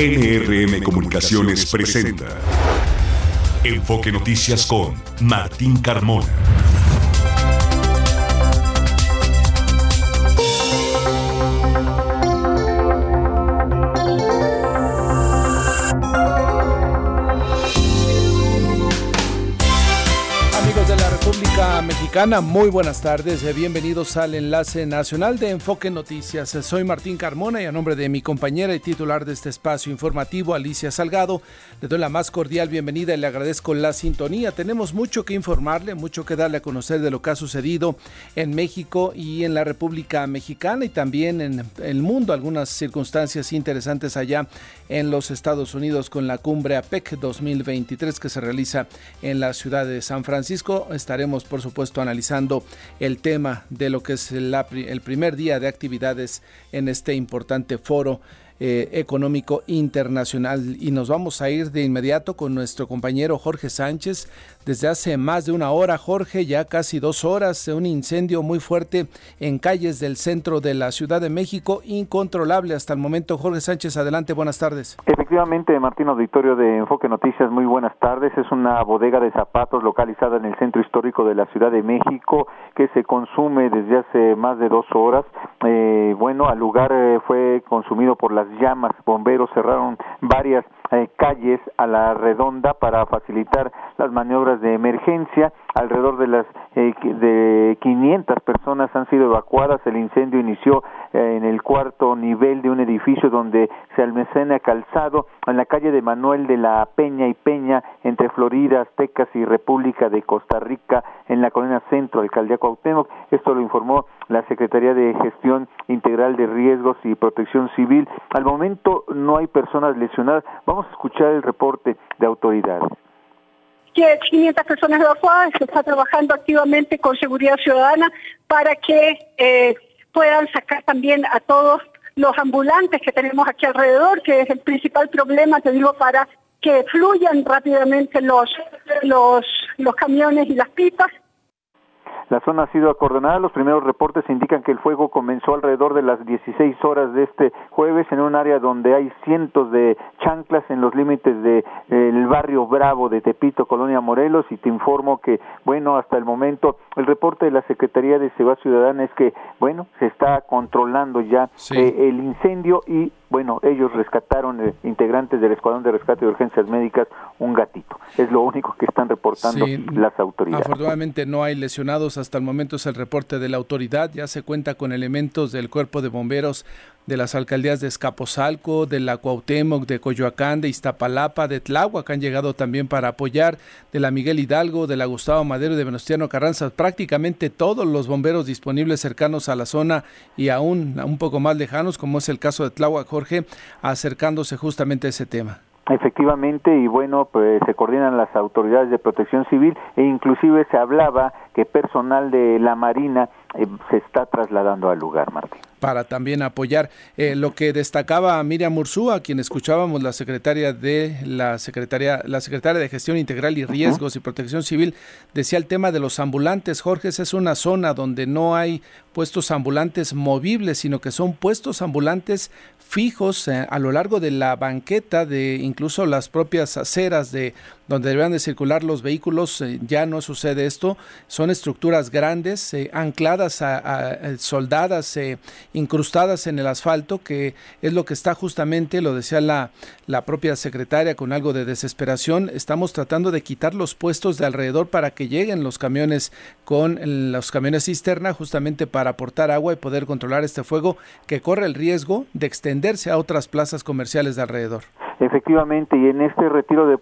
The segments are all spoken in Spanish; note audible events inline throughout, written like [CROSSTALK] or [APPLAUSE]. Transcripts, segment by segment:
NRM Comunicaciones presenta Enfoque Noticias con Martín Carmona. Mexicana, muy buenas tardes, eh, bienvenidos al enlace nacional de Enfoque Noticias. Eh, soy Martín Carmona y a nombre de mi compañera y titular de este espacio informativo, Alicia Salgado, le doy la más cordial bienvenida y le agradezco la sintonía. Tenemos mucho que informarle, mucho que darle a conocer de lo que ha sucedido en México y en la República Mexicana y también en el mundo, algunas circunstancias interesantes allá en los Estados Unidos con la cumbre APEC 2023 que se realiza en la ciudad de San Francisco. Estaremos por supuesto, analizando el tema de lo que es el primer día de actividades en este importante foro eh, económico internacional. Y nos vamos a ir de inmediato con nuestro compañero Jorge Sánchez. Desde hace más de una hora, Jorge, ya casi dos horas, un incendio muy fuerte en calles del centro de la Ciudad de México, incontrolable hasta el momento. Jorge Sánchez, adelante, buenas tardes. Efectivamente, Martín Auditorio de Enfoque Noticias, muy buenas tardes. Es una bodega de zapatos localizada en el centro histórico de la Ciudad de México que se consume desde hace más de dos horas. Eh, bueno, al lugar eh, fue consumido por las llamas, bomberos cerraron varias eh, calles a la redonda para facilitar las maniobras de emergencia. Alrededor de las eh, de 500 personas han sido evacuadas. El incendio inició eh, en el cuarto nivel de un edificio donde se almacena calzado en la calle de Manuel de la Peña y Peña entre Florida, Aztecas y República de Costa Rica en la colina centro, alcaldía Cuauhtémoc. Esto lo informó la Secretaría de Gestión Integral de Riesgos y Protección Civil. Al momento no hay personas. Vamos a escuchar el reporte de autoridades. 500 personas evacuadas, se está trabajando activamente con seguridad ciudadana para que eh, puedan sacar también a todos los ambulantes que tenemos aquí alrededor, que es el principal problema, te digo, para que fluyan rápidamente los, los, los camiones y las pipas la zona ha sido acordonada. Los primeros reportes indican que el fuego comenzó alrededor de las 16 horas de este jueves en un área donde hay cientos de chanclas en los límites del de, barrio Bravo de Tepito, Colonia Morelos. Y te informo que, bueno, hasta el momento el reporte de la Secretaría de Seguridad Ciudadana es que, bueno, se está controlando ya eh, el incendio y bueno, ellos rescataron eh, integrantes del Escuadrón de Rescate de Urgencias Médicas un gatito. Es lo único que están reportando las autoridades. Afortunadamente no hay lesionados hasta el momento es el reporte de la autoridad. Ya se cuenta con elementos del cuerpo de bomberos de las alcaldías de Escaposalco, de la Cuauhtémoc, de Coyoacán, de Iztapalapa, de Tláhuac han llegado también para apoyar, de la Miguel Hidalgo, de la Gustavo Madero de Venustiano Carranza. Prácticamente todos los bomberos disponibles cercanos a la zona y aún un poco más lejanos, como es el caso de Tláhuac, Jorge, acercándose justamente a ese tema. Efectivamente, y bueno, pues se coordinan las autoridades de protección civil e inclusive se hablaba que personal de la Marina eh, se está trasladando al lugar, Martín para también apoyar eh, lo que destacaba Miriam Ursúa, quien escuchábamos la secretaria de la secretaria la secretaria de Gestión Integral y Riesgos y Protección Civil decía el tema de los ambulantes. Jorge, es una zona donde no hay puestos ambulantes movibles, sino que son puestos ambulantes fijos eh, a lo largo de la banqueta de incluso las propias aceras de donde deberían de circular los vehículos, eh, ya no sucede esto, son estructuras grandes, ancladas, a, soldadas incrustadas en el asfalto, que es lo que está justamente, lo decía la, la propia secretaria con algo de desesperación, estamos tratando de quitar los puestos de alrededor para que lleguen los camiones con los camiones cisterna justamente para aportar agua y poder controlar este fuego que corre el riesgo de extenderse a otras plazas comerciales de alrededor. Efectivamente, y en este retiro de,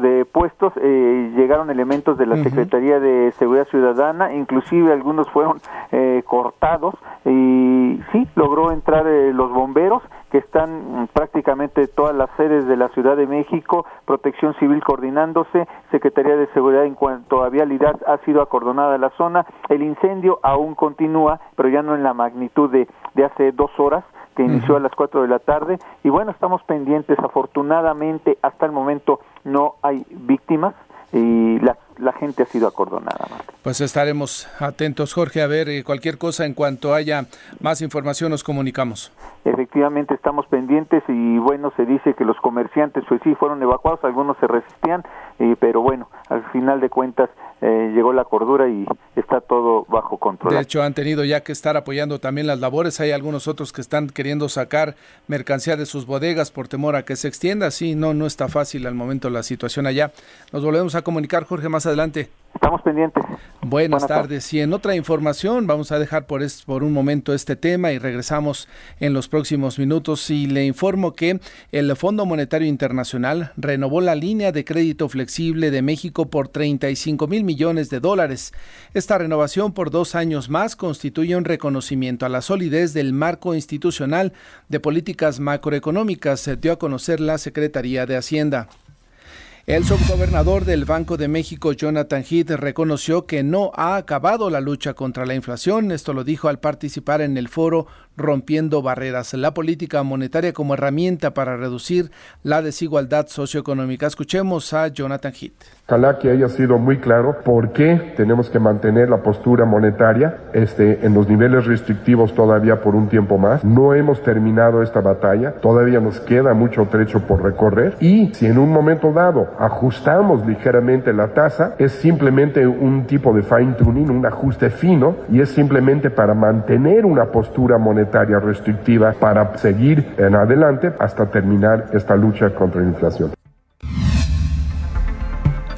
de puestos eh, llegaron elementos de la Secretaría de Seguridad Ciudadana, inclusive algunos fueron eh, cortados y sí, logró entrar eh, los bomberos que están prácticamente todas las sedes de la Ciudad de México, Protección Civil coordinándose, Secretaría de Seguridad en cuanto a vialidad ha sido acordonada la zona, el incendio aún continúa, pero ya no en la magnitud de, de hace dos horas, que inició a las 4 de la tarde y bueno, estamos pendientes, afortunadamente hasta el momento no hay víctimas, y la, la gente ha sido acordonada. Pues estaremos atentos, Jorge, a ver eh, cualquier cosa en cuanto haya más información nos comunicamos. Efectivamente estamos pendientes y bueno, se dice que los comerciantes pues sí fueron evacuados, algunos se resistían, eh, pero bueno, al final de cuentas eh, llegó la cordura y está todo bajo control. De hecho, han tenido ya que estar apoyando también las labores. Hay algunos otros que están queriendo sacar mercancía de sus bodegas por temor a que se extienda. Sí, no, no está fácil al momento la situación allá. Nos volvemos a comunicar, Jorge, más adelante. Estamos pendientes. Buenas, tardes. Y en otra información, vamos a dejar por, por un momento este tema y regresamos en los próximos minutos. Y le informo que el Fondo Monetario Internacional renovó la línea de crédito flexible de México por 35 mil millones de dólares. Esta renovación por dos años más constituye un reconocimiento a la solidez del marco institucional de políticas macroeconómicas, se dio a conocer la Secretaría de Hacienda. El subgobernador del Banco de México, Jonathan Heath, reconoció que no ha acabado la lucha contra la inflación. Esto lo dijo al participar en el foro Rompiendo Barreras, la política monetaria como herramienta para reducir la desigualdad socioeconómica. Escuchemos a Jonathan Heath. Ojalá que haya sido muy claro por qué tenemos que mantener la postura monetaria este, en los niveles restrictivos todavía por un tiempo más. No hemos terminado esta batalla, todavía nos queda mucho trecho por recorrer y si en un momento dado ajustamos ligeramente la tasa, es simplemente un tipo de fine tuning, un ajuste fino, y es simplemente para mantener una postura monetaria restrictiva para seguir en adelante hasta terminar esta lucha contra la inflación.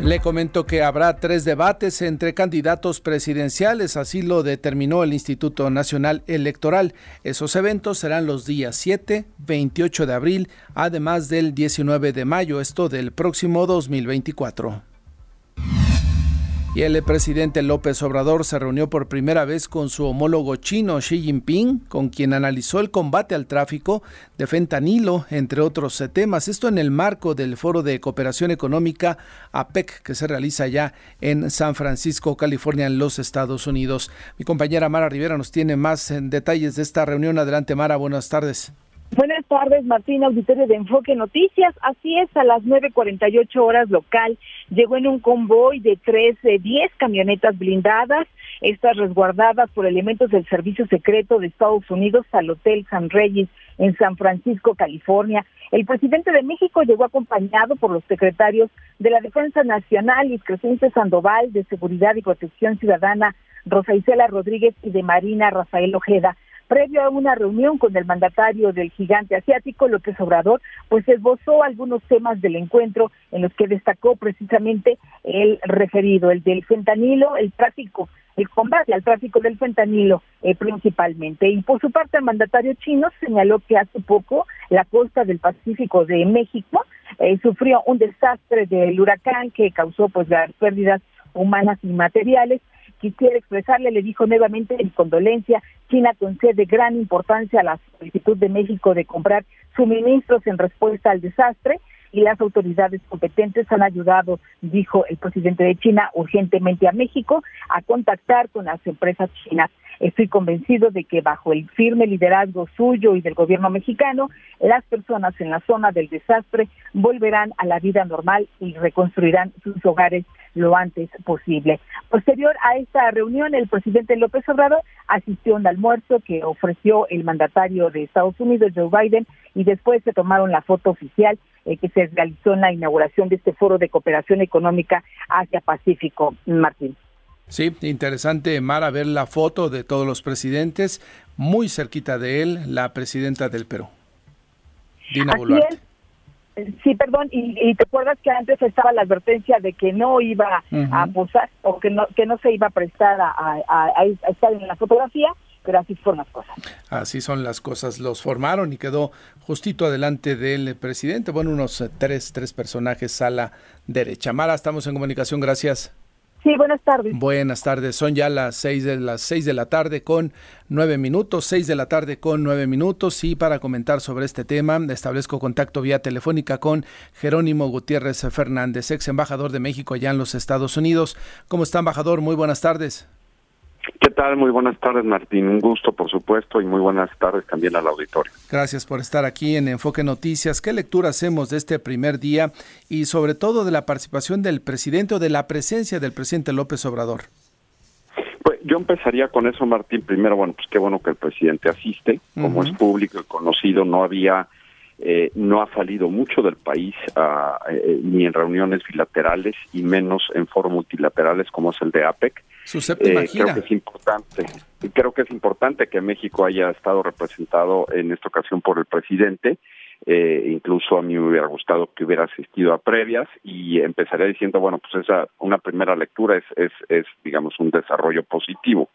Le comento que habrá tres debates entre candidatos presidenciales, así lo determinó el Instituto Nacional Electoral. Esos eventos serán los días 7, 28 de abril, además del 19 de mayo, esto del próximo 2024. Y el presidente López Obrador se reunió por primera vez con su homólogo chino Xi Jinping, con quien analizó el combate al tráfico de fentanilo, entre otros temas. Esto en el marco del Foro de Cooperación Económica APEC que se realiza ya en San Francisco, California, en los Estados Unidos. Mi compañera Mara Rivera nos tiene más detalles de esta reunión. Adelante, Mara. Buenas tardes. Buenas tardes, Martín, auditorio de Enfoque Noticias. Así es, a las 9.48 horas local, llegó en un convoy de tres, de 10 camionetas blindadas, estas resguardadas por elementos del Servicio Secreto de Estados Unidos al Hotel San Reyes en San Francisco, California. El presidente de México llegó acompañado por los secretarios de la Defensa Nacional, y Crescente Sandoval, de Seguridad y Protección Ciudadana, Rosa Isela Rodríguez y de Marina Rafael Ojeda previo a una reunión con el mandatario del gigante asiático, López Obrador, pues esbozó algunos temas del encuentro en los que destacó precisamente el referido, el del fentanilo, el tráfico el combate al tráfico del fentanilo eh, principalmente. Y por su parte el mandatario chino señaló que hace poco la costa del Pacífico de México eh, sufrió un desastre del huracán que causó pues las pérdidas humanas y materiales quisiera expresarle, le dijo nuevamente en condolencia, China concede gran importancia a la solicitud de México de comprar suministros en respuesta al desastre y las autoridades competentes han ayudado, dijo el presidente de China, urgentemente a México a contactar con las empresas chinas. Estoy convencido de que bajo el firme liderazgo suyo y del gobierno mexicano, las personas en la zona del desastre volverán a la vida normal y reconstruirán sus hogares lo antes posible. Posterior a esta reunión, el presidente López Obrador asistió a un almuerzo que ofreció el mandatario de Estados Unidos, Joe Biden, y después se tomaron la foto oficial eh, que se realizó en la inauguración de este foro de cooperación económica Asia-Pacífico, Martín. Sí, interesante, Mara, ver la foto de todos los presidentes, muy cerquita de él, la presidenta del Perú, Dina Boluarte. Sí, perdón, y, te acuerdas que antes estaba la advertencia de que no iba a posar o que no que no se iba a prestar a, estar en la fotografía, pero así son las cosas. Así son las cosas, los formaron y quedó justito adelante del presidente, bueno, unos eh, tres, tres personajes a la derecha. Mara, estamos en comunicación, gracias. Sí, buenas tardes. Buenas tardes. Son ya las seis de las seis de la tarde con nueve minutos, seis de la tarde con nueve minutos. Y para comentar sobre este tema, establezco contacto vía telefónica con Jerónimo Gutiérrez Fernández, ex embajador de México allá en los Estados Unidos. ¿Cómo está, embajador? Muy buenas tardes. ¿Qué tal? Muy buenas tardes, Martín. Un gusto, por supuesto, y muy buenas tardes también al auditorio. Gracias por estar aquí en Enfoque Noticias. ¿Qué lectura hacemos de este primer día y sobre todo de la participación del presidente o de la presencia del presidente López Obrador? Pues yo empezaría con eso, Martín. Primero, bueno, pues qué bueno que el presidente asiste. Como es público y conocido, no había eh, no ha salido mucho del país ah, eh, ni en reuniones bilaterales y menos en foros multilaterales como es el de APEC. Su séptima eh, Creo que es importante. Creo que es importante que México haya estado representado en esta ocasión por el presidente. incluso a mí me hubiera gustado que hubiera asistido a previas y empezaría diciendo, bueno, pues esa una primera lectura es, es, es digamos, un desarrollo positivo.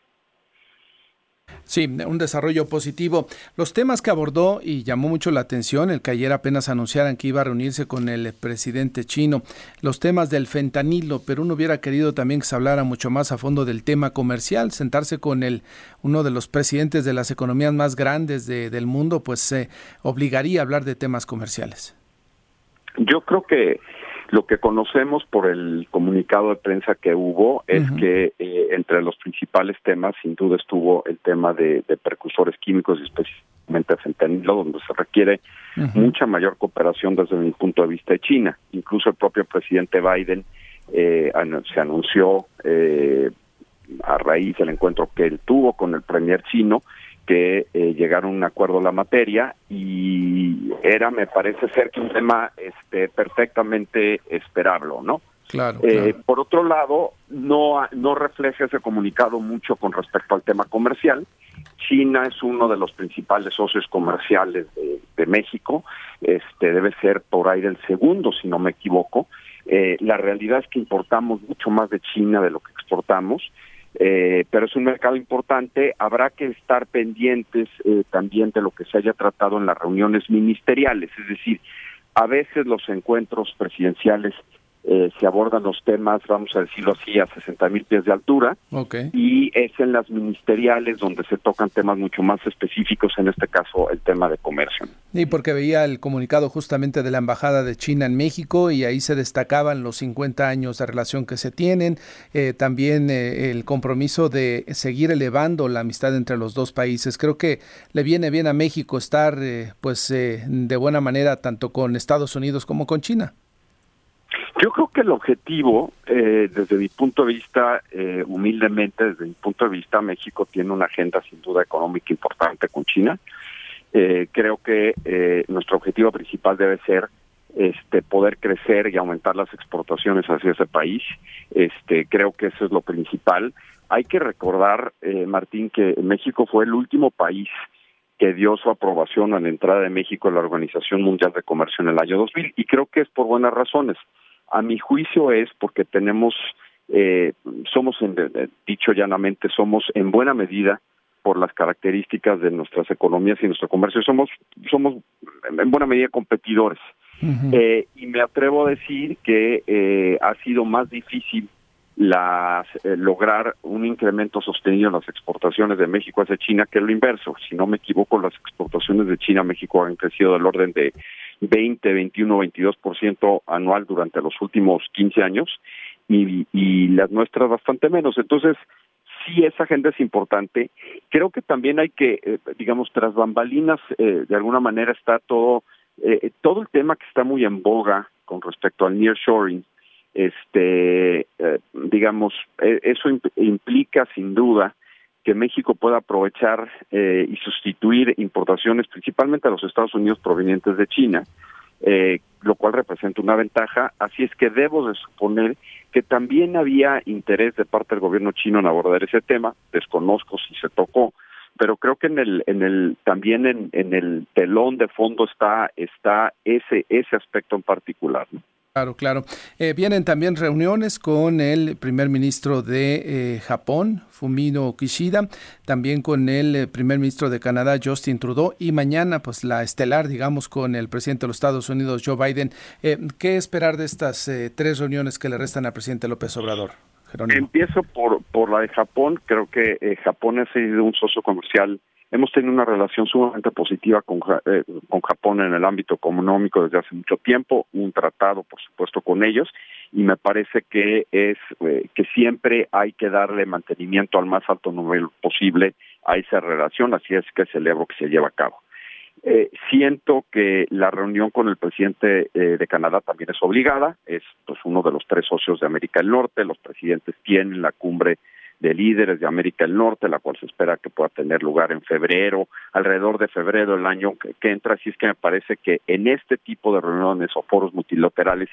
Sí, un desarrollo positivo. Los temas que abordó y llamó mucho la atención, el que ayer apenas anunciaran que iba a reunirse con el presidente chino, los temas del fentanilo, pero uno hubiera querido también que se hablara mucho más a fondo del tema comercial, sentarse con el, uno de los presidentes de las economías más grandes del mundo, pues se obligaría a hablar de temas comerciales. Yo creo que lo que conocemos por el comunicado de prensa que hubo es que eh, entre los principales temas, sin duda, estuvo el tema de, precursores químicos y específicamente fentanilo, donde se requiere mucha mayor cooperación desde mi punto de vista de China. Incluso el propio presidente Biden eh, se anunció eh, a raíz del encuentro que él tuvo con el premier chino que eh, llegaron a un acuerdo en la materia y era, me parece ser que un tema este, perfectamente esperable, ¿no? Claro, eh, Por otro lado, no, no refleja ese comunicado mucho con respecto al tema comercial. China es uno de los principales socios comerciales de, de México, este debe ser por ahí del segundo, si no me equivoco. Eh, la realidad es que importamos mucho más de China de lo que exportamos eh, pero es un mercado importante. Habrá que estar pendientes eh, también de lo que se haya tratado en las reuniones ministeriales, es decir, a veces los encuentros presidenciales eh, se abordan los temas, vamos a decirlo así, a 60 mil pies de altura. Y es en las ministeriales donde se tocan temas mucho más específicos, en este caso el tema de comercio. Y porque veía el comunicado justamente de la Embajada de China en México y ahí se destacaban los 50 años de relación que se tienen, eh, también eh, el compromiso de seguir elevando la amistad entre los dos países. Creo que le viene bien a México estar pues de buena manera tanto con Estados Unidos como con China. Yo creo que el objetivo, eh, desde mi punto de vista, eh, humildemente, desde mi punto de vista, México tiene una agenda sin duda económica importante con China. Eh, creo que nuestro objetivo principal debe ser este poder crecer y aumentar las exportaciones hacia ese país. Este creo que eso es lo principal. Hay que recordar, Martín, que México fue el último país que dio su aprobación a la entrada de México en la Organización Mundial de Comercio en el año 2000 y creo que es por buenas razones. A mi juicio es porque tenemos, eh, somos, en, dicho llanamente, somos en buena medida por las características de nuestras economías y nuestro comercio, somos, somos en buena medida competidores. eh, y me atrevo a decir que eh, ha sido más difícil las, eh, lograr un incremento sostenido en las exportaciones de México hacia China que lo inverso. Si no me equivoco, las exportaciones de China a México han crecido del orden de 20, 21, 22% anual durante los últimos 15 años y, y las nuestras bastante menos. Entonces, sí esa agenda es importante. Creo que también hay que, eh, digamos, tras bambalinas, eh, de alguna manera está todo, todo el tema que está muy en boga con respecto al nearshoring, este, eh, digamos, e, eso implica sin duda que México pueda aprovechar eh, y sustituir importaciones principalmente a los Estados Unidos provenientes de China, eh, lo cual representa una ventaja. Así es que debo de suponer que también había interés de parte del gobierno chino en abordar ese tema. Desconozco si se tocó, pero creo que en el, en el, también en, el telón de fondo está, está ese, ese aspecto en particular. ¿no? Claro, claro. Eh, vienen también reuniones con el primer ministro de eh, Japón, Fumino Kishida, también con el eh, primer ministro de Canadá, Justin Trudeau, y mañana, pues la estelar, digamos, con el presidente de los Estados Unidos, Joe Biden. ¿Qué esperar de estas tres reuniones que le restan al presidente López Obrador? Empiezo por, por la de Japón. Creo que Japón ha sido un socio comercial Hemos tenido una relación sumamente positiva con, eh, con Japón en el ámbito económico desde hace mucho tiempo, un tratado, por supuesto, con ellos, y me parece que es eh, que siempre hay que darle mantenimiento al más alto nivel posible a esa relación, así es que celebro que se lleva a cabo. Eh, siento que la reunión con el presidente eh, de Canadá también es obligada, es pues uno de los tres socios de América del Norte, los presidentes tienen la cumbre de líderes de América del Norte, la cual se espera que pueda tener lugar en febrero, alrededor de febrero del año que, entra, así es que me parece que en este tipo de reuniones o foros multilaterales,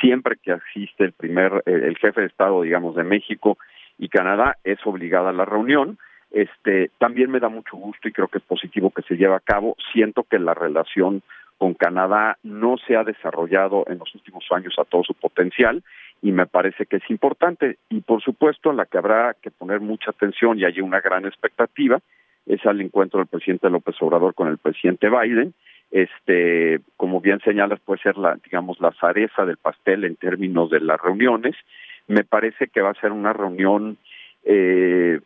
siempre que asiste el primer, eh, el jefe de Estado, digamos, de México y Canadá, es obligada la reunión, este, también me da mucho gusto y creo que es positivo que se lleve a cabo. Siento que la relación con Canadá no se ha desarrollado en los últimos años a todo su potencial y me parece que es importante. Y por supuesto, la que habrá que poner mucha atención y hay una gran expectativa es al encuentro del presidente López Obrador con el presidente Biden. Este, como bien señalas, puede ser la, digamos, la zareza del pastel en términos de las reuniones. Me parece que va a ser una reunión eh,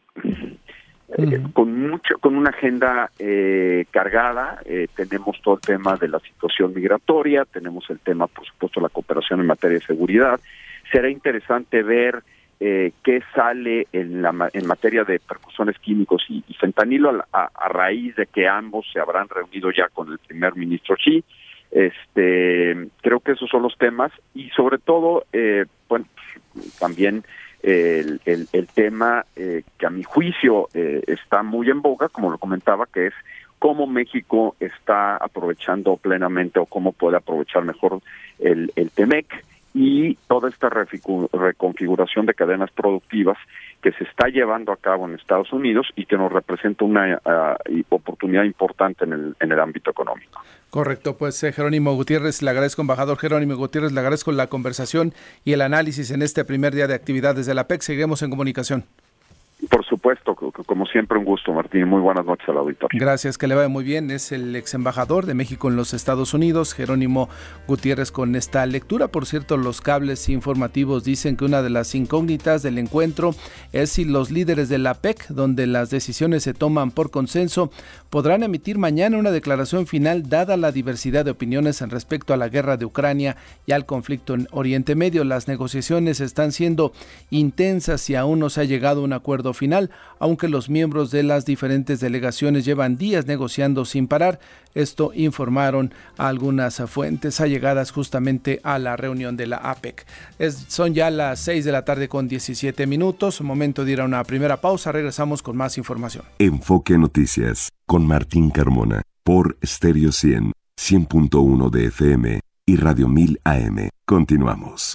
eh, con mucho, con una agenda eh, cargada, eh, tenemos todo el tema de la situación migratoria, tenemos el tema, por supuesto, la cooperación en materia de seguridad. Será interesante ver qué sale en, la, en materia de percusiones químicos y, fentanilo a, raíz de que ambos se habrán reunido ya con el primer ministro Xi. Este, creo que esos son los temas y sobre todo, bueno, también el, el, tema eh, que a mi juicio eh, está muy en boga, como lo comentaba, que es cómo México está aprovechando plenamente o cómo puede aprovechar mejor el, el TEMEC y toda esta reconfiguración de cadenas productivas que se está llevando a cabo en Estados Unidos y que nos representa una ah, oportunidad importante en el, en el ámbito económico. Correcto, pues eh, Jerónimo Gutiérrez, le agradezco, embajador Jerónimo Gutiérrez, le agradezco la conversación y el análisis en este primer día de actividades de la PEC. Seguiremos en comunicación. Por supuesto, como siempre un gusto, Martín. Muy buenas noches al auditorio. Gracias, que le vaya muy bien. Es el ex embajador de México en los Estados Unidos, Jerónimo Gutiérrez, con esta lectura. Por cierto, los cables informativos dicen que una de las incógnitas del encuentro es si los líderes de la PEC, donde las decisiones se toman por consenso, podrán emitir mañana una declaración final dada la diversidad de opiniones en respecto a la guerra de Ucrania y al conflicto en Oriente Medio. Las negociaciones están siendo intensas y aún no se ha llegado a un acuerdo final, aunque los miembros de las diferentes delegaciones llevan días negociando sin parar. Esto informaron algunas fuentes allegadas justamente a la reunión de la APEC. son ya las 6 de la tarde con 17 minutos, momento de ir a una primera pausa, regresamos con más información. Enfoque Noticias con Martín Carmona por Stereo 100, 100.1 de FM y Radio 1000 AM. Continuamos.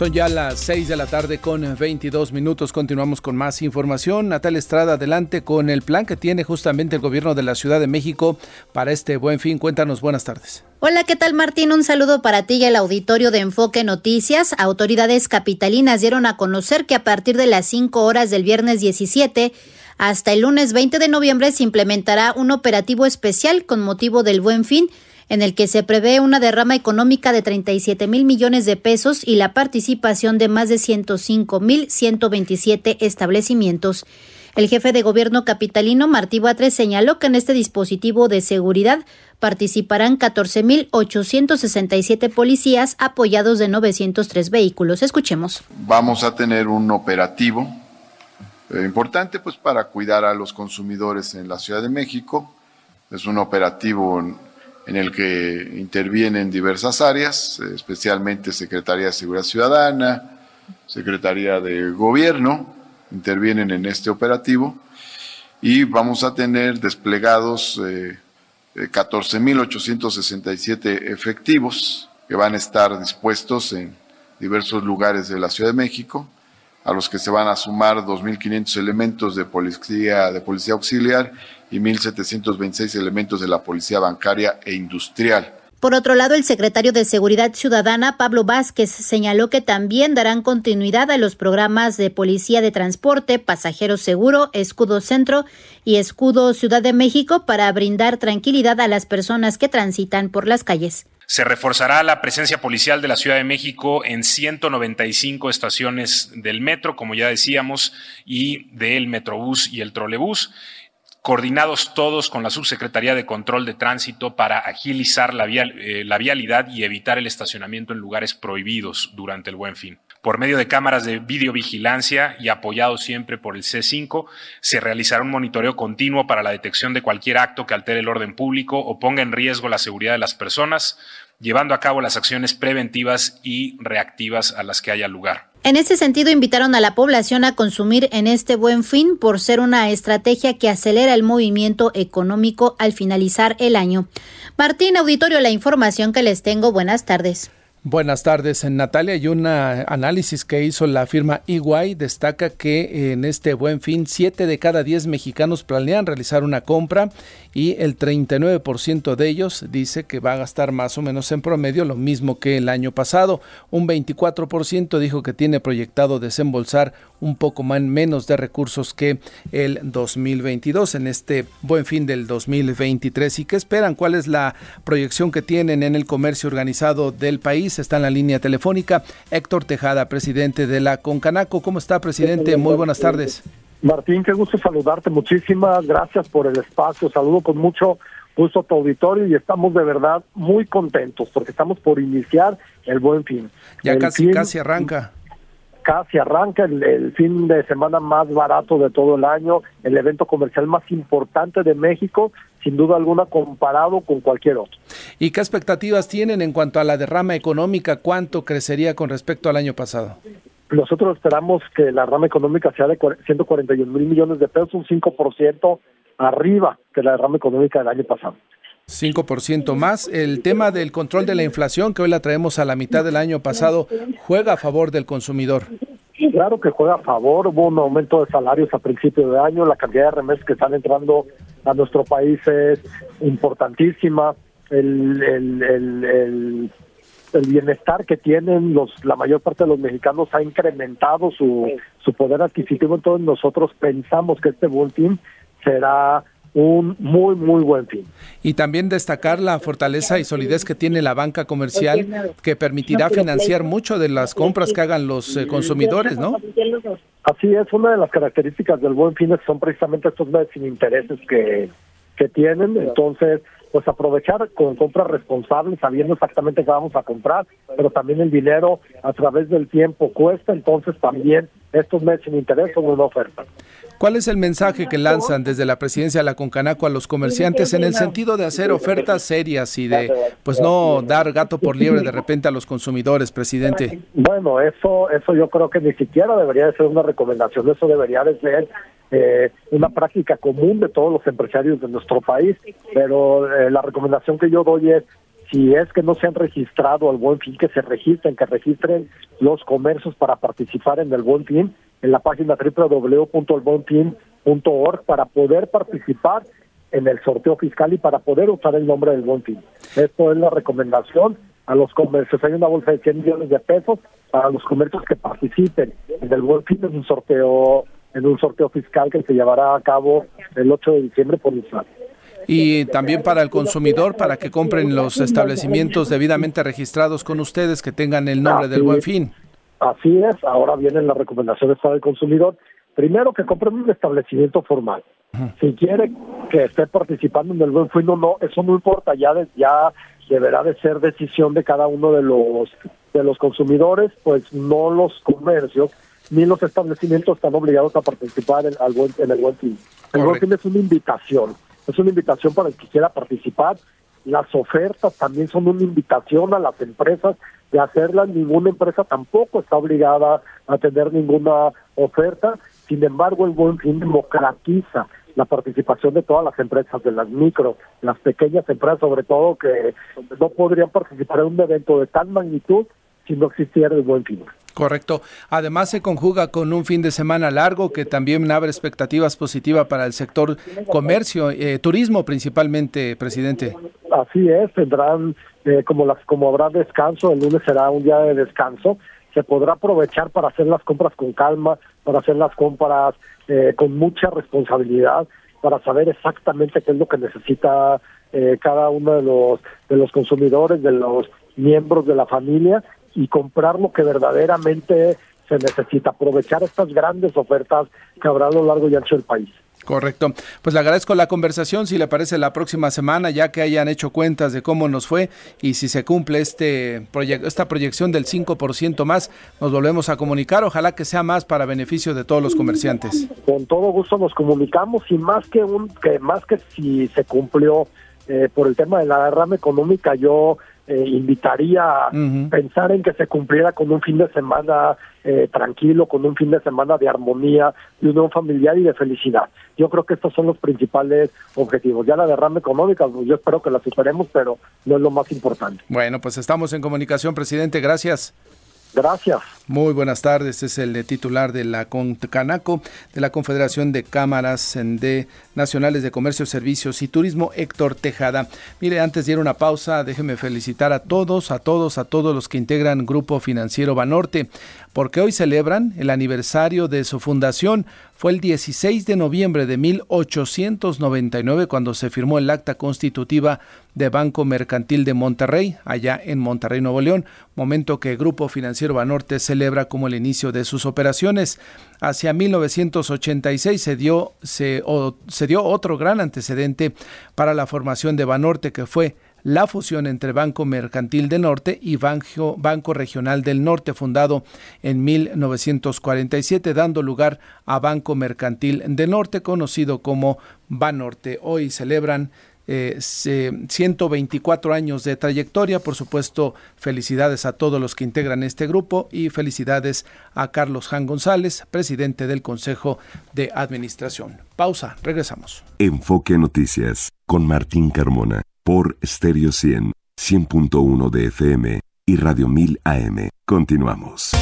Son ya las 6 de la tarde con 22 minutos. Continuamos con más información. Natal Estrada, adelante con el plan que tiene justamente el gobierno de la Ciudad de México para este buen fin. Cuéntanos, buenas tardes. Hola, ¿qué tal Martín? Un saludo para ti y el auditorio de Enfoque Noticias. Autoridades capitalinas dieron a conocer que a partir de las 5 horas del viernes 17 hasta el lunes 20 de noviembre se implementará un operativo especial con motivo del buen fin en el que se prevé una derrama económica de 37 mil millones de pesos y la participación de más de 105 mil 127 establecimientos. El jefe de gobierno capitalino Martí Batres señaló que en este dispositivo de seguridad participarán 14.867 policías apoyados de 903 vehículos. Escuchemos. Vamos a tener un operativo eh, importante pues para cuidar a los consumidores en la Ciudad de México. Es un operativo en el que intervienen diversas áreas, especialmente Secretaría de Seguridad Ciudadana, Secretaría de Gobierno, intervienen en este operativo y vamos a tener desplegados eh, 14.867 eh, efectivos que van a estar dispuestos en diversos lugares de la Ciudad de México, a los que se van a sumar 2.500 elementos de policía, de policía auxiliar y 1.726 elementos de la Policía Bancaria e Industrial. Por otro lado, el secretario de Seguridad Ciudadana, Pablo Vázquez, señaló que también darán continuidad a los programas de Policía de Transporte, Pasajero Seguro, Escudo Centro y Escudo Ciudad de México para brindar tranquilidad a las personas que transitan por las calles. Se reforzará la presencia policial de la Ciudad de México en 195 estaciones del metro, como ya decíamos, y del Metrobús y el Trolebús coordinados todos con la Subsecretaría de Control de Tránsito para agilizar la, eh, la, vialidad y evitar el estacionamiento en lugares prohibidos durante el buen fin. Por medio de cámaras de videovigilancia y apoyado siempre por el C5, se realizará un monitoreo continuo para la detección de cualquier acto que altere el orden público o ponga en riesgo la seguridad de las personas, llevando a cabo las acciones preventivas y reactivas a las que haya lugar. En ese sentido, invitaron a la población a consumir en este buen fin por ser una estrategia que acelera el movimiento económico al finalizar el año. Martín Auditorio, la información que les tengo. Buenas tardes. Buenas tardes, Natalia. Y un análisis que hizo la firma EY destaca que en este buen fin, 7 de cada 10 mexicanos planean realizar una compra y el 39% de ellos dice que va a gastar más o menos en promedio lo mismo que el año pasado. Un 24% dijo que tiene proyectado desembolsar un poco más, menos de recursos que el 2022 en este buen fin del 2023. ¿Y qué esperan? ¿Cuál es la proyección que tienen en el comercio organizado del país? Está en la línea telefónica Héctor Tejada, presidente de la Concanaco. ¿Cómo está, presidente? Muy buenas tardes. Martín, qué gusto saludarte. Muchísimas gracias por el espacio. Saludo con mucho gusto a tu auditorio y estamos de verdad muy contentos porque estamos por iniciar el buen fin. Ya casi, casi arranca. Casi arranca el, fin de semana más barato de todo el año, el evento comercial más importante de México, sin duda alguna comparado con cualquier otro. ¿Y qué expectativas tienen en cuanto a la derrama económica? ¿Cuánto crecería con respecto al año pasado? Nosotros esperamos que la rama económica sea de 141 mil millones de pesos, un 5% arriba que la rama económica del año pasado. 5% más. El tema del control de la inflación, que hoy la traemos a la mitad del año pasado, juega a favor del consumidor. Claro que juega a favor, hubo un aumento de salarios a principio de año, la cantidad de remesas que están entrando a nuestro país es importantísima, el, el, el el bienestar que tienen los la mayor parte de los mexicanos ha incrementado su, su poder adquisitivo, entonces nosotros pensamos que este buen fin será un muy, muy buen fin. Y también destacar la fortaleza y solidez que tiene la banca comercial, que permitirá financiar mucho de las compras que hagan los eh, consumidores, ¿no? Así es, una de las características del buen fin son precisamente estos meses sin intereses que, que tienen, entonces pues aprovechar con compras responsables, sabiendo exactamente qué vamos a comprar, pero también el dinero a través del tiempo cuesta, entonces también estos meses sin interés son una oferta. ¿Cuál es el mensaje que lanzan desde la presidencia de la Concanaco a los comerciantes en el sentido de hacer ofertas serias y de pues no dar gato por liebre de repente a los consumidores, presidente? Bueno, eso eso yo creo que ni siquiera debería de ser una recomendación, eso debería de ser eh, una práctica común de todos los empresarios de nuestro país, pero eh, la recomendación que yo doy es si es que no se han registrado al buen fin, que se registren, que registren los comercios para participar en el buen fin en la página www.elbuenfin.org para poder participar en el sorteo fiscal y para poder usar el nombre del buen fin. Esto es la recomendación a los comercios. Hay una bolsa de 100 millones de pesos para los comercios que participen en el buen fin en un sorteo en un sorteo fiscal que se llevará a cabo el 8 de diciembre por Israel. Y también para el consumidor, para que compren los establecimientos debidamente registrados con ustedes, que tengan el nombre del buen fin. Así es, ahora vienen las recomendaciones para el consumidor. Primero, que compren un establecimiento formal. Si quiere que esté participando en el buen fin o no, eso no importa, ya, ya deberá de ser decisión de cada uno de los, de los consumidores, pues no los comercios ni los establecimientos están obligados a participar en, en el buen fin. El buen fin es una invitación, es una invitación para el que quiera participar. Las ofertas también son una invitación a las empresas de hacerlas. Ninguna empresa tampoco está obligada a tener ninguna oferta. Sin embargo, el buen fin democratiza la participación de todas las empresas, de las micro, las pequeñas empresas sobre todo, que no podrían participar en un evento de tal magnitud si no existiera el buen fin. Correcto. Además se conjuga con un fin de semana largo que también abre expectativas positivas para el sector comercio, eh, turismo principalmente, presidente. Así es, tendrán eh, como las como habrá descanso, el lunes será un día de descanso, se podrá aprovechar para hacer las compras con calma, para hacer las compras eh, con mucha responsabilidad, para saber exactamente qué es lo que necesita eh, cada uno de los de los consumidores, de los miembros de la familia y comprar lo que verdaderamente se necesita, aprovechar estas grandes ofertas que habrá a lo largo y ancho del país. Correcto. Pues le agradezco la conversación, si le parece la próxima semana, ya que hayan hecho cuentas de cómo nos fue y si se cumple este esta proyección del 5% más, nos volvemos a comunicar. Ojalá que sea más para beneficio de todos los comerciantes. Con todo gusto nos comunicamos y más que un que más que si se cumplió eh, por el tema de la derrama económica, yo eh, invitaría a pensar en que se cumpliera con un fin de semana eh, tranquilo, con un fin de semana de armonía, de unión familiar y de felicidad. Yo creo que estos son los principales objetivos. Ya la derrama económica, pues, yo espero que la superemos, pero no es lo más importante. Bueno, pues estamos en comunicación, presidente. Gracias. Gracias. Muy buenas tardes. Es el titular de la CONCANACO, de la Confederación de Cámaras de Nacionales de Comercio, Servicios y Turismo, Héctor Tejada. Mire, antes de ir a una pausa, déjeme felicitar a todos, a todos, a todos los que integran Grupo Financiero Banorte, porque hoy celebran el aniversario de su fundación. Fue el 16 de noviembre de 1899 cuando se firmó el acta constitutiva de Banco Mercantil de Monterrey, allá en Monterrey, Nuevo León, momento que Grupo Financiero Banorte celebra como el inicio de sus operaciones. Hacia 1986 se dio, se, se dio otro gran antecedente para la formación de Banorte, que fue la fusión entre Banco Mercantil del Norte y Banco, Regional del Norte, fundado en 1947, dando lugar a Banco Mercantil del Norte, conocido como Banorte. Hoy celebran 124 eh, años de trayectoria. Por supuesto, felicidades a todos los que integran este grupo y felicidades a Carlos Jan González, presidente del Consejo de Administración. Pausa, regresamos. Enfoque Noticias con Martín Carmona por Stereo 100, 100.1 de FM y Radio 1000 AM. Continuamos.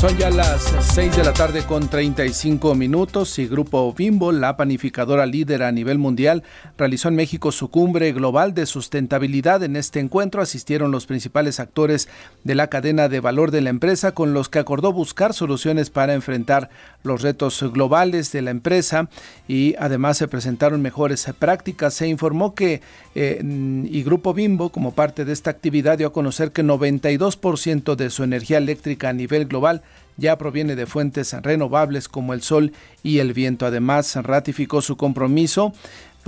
Son ya las 6 de la tarde con 35 minutos y Grupo Bimbo, la panificadora líder a nivel mundial, realizó en México su cumbre global de sustentabilidad. En este encuentro asistieron los principales actores de la cadena de valor de la empresa con los que acordó buscar soluciones para enfrentar los retos globales de la empresa y además se presentaron mejores prácticas. Se informó que eh, y Grupo Bimbo, como parte de esta actividad, dio a conocer que 92% de su energía eléctrica a nivel global ya proviene de fuentes renovables como el sol y el viento. Además, ratificó su compromiso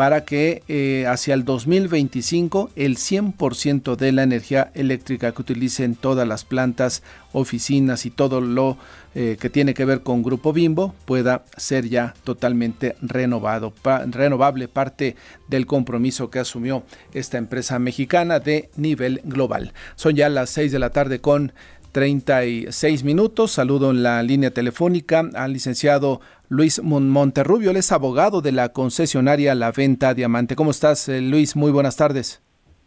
para que eh, hacia el 2025 el 100% de la energía eléctrica que utilicen todas las plantas, oficinas y todo lo eh, que tiene que ver con Grupo Bimbo pueda ser ya totalmente renovado, renovable, parte del compromiso que asumió esta empresa mexicana de nivel global. Son ya las 6 de la tarde con 36 minutos. Saludo en la línea telefónica al licenciado Luis Monterrubio. Él es abogado de la concesionaria La Venta Diamante. ¿Cómo estás, eh, Luis? Muy buenas tardes.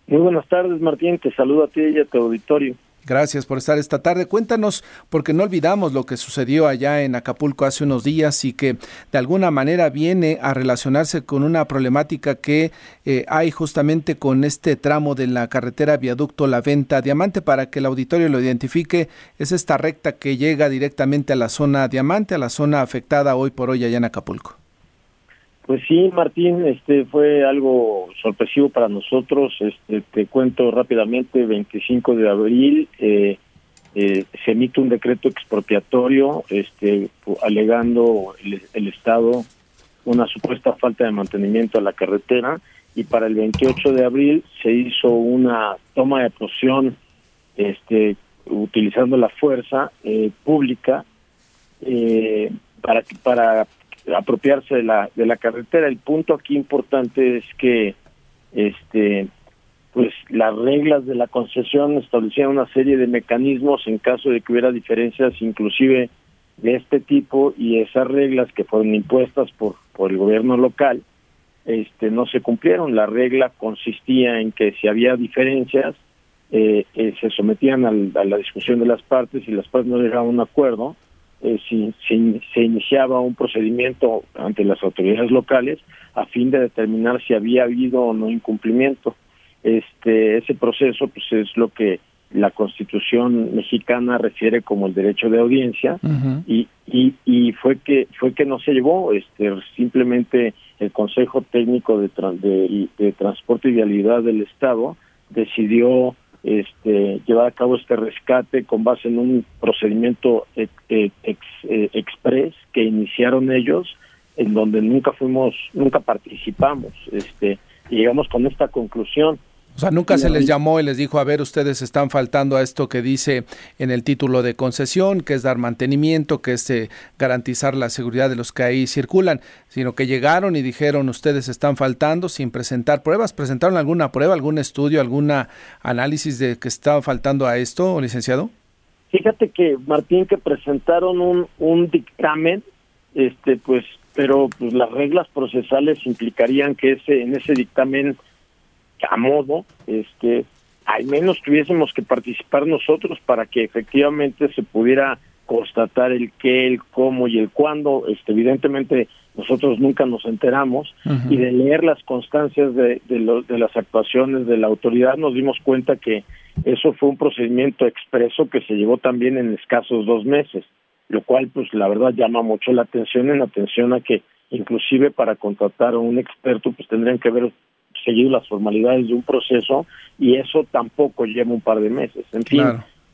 Muy buenas tardes, Martín. Te saludo a ti y a tu auditorio. Gracias por estar esta tarde. Cuéntanos, porque no olvidamos lo que sucedió allá en Acapulco hace unos días y que de alguna manera viene a relacionarse con una problemática que eh, hay justamente con este tramo de la carretera viaducto La Venta Diamante para que el auditorio lo identifique. Es esta recta que llega directamente a la zona Diamante, a la zona afectada hoy por hoy allá en Acapulco. Pues sí, Martín, este fue algo sorpresivo para nosotros. Este, te cuento rápidamente, 25 de abril eh, eh, se emite un decreto expropiatorio, este, alegando el, Estado una supuesta falta de mantenimiento a la carretera y para el 28 de abril se hizo una toma de posición, este, utilizando la fuerza eh, pública para para apropiarse de la de la carretera. El punto aquí importante es que este pues las reglas de la concesión establecían una serie de mecanismos en caso de que hubiera diferencias inclusive de este tipo y esas reglas que fueron impuestas por por el gobierno local este no se cumplieron la regla consistía en que si había diferencias eh, eh, se sometían a la discusión de las partes y las partes no llegaban a un acuerdo eh, si, se iniciaba un procedimiento ante las autoridades locales a fin de determinar si había habido o no incumplimiento. Este ese proceso pues es lo que la Constitución mexicana refiere como el derecho de audiencia y, y, y fue que fue que no se llevó este simplemente el Consejo Técnico de, de, Transporte y Vialidad del Estado decidió este, llevar a cabo este rescate con base en un procedimiento ex, eh, express que iniciaron ellos en donde nunca fuimos nunca participamos este y llegamos con esta conclusión o sea, nunca se les llamó y les dijo, a ver, ustedes están faltando a esto que dice en el título de concesión, que es dar mantenimiento, que es eh, garantizar la seguridad de los que ahí circulan, sino que llegaron y dijeron, ustedes están faltando sin presentar pruebas. ¿Presentaron alguna prueba, algún estudio, algún análisis de que estaba faltando a esto, licenciado? Fíjate que, Martín, que presentaron un, un dictamen, este, pues, pero pues las reglas procesales implicarían que ese en ese dictamen a modo, este, al menos tuviésemos que participar nosotros para que efectivamente se pudiera constatar el qué, el cómo y el cuándo. Este, evidentemente nosotros nunca nos enteramos y de leer las constancias de, de, de las actuaciones de la autoridad nos dimos cuenta que eso fue un procedimiento expreso que se llevó también en escasos dos meses, lo cual pues la verdad llama mucho la atención en atención a que inclusive para contratar a un experto pues tendrían que ver seguir las formalidades de un proceso y eso tampoco lleva un par de meses. En fin,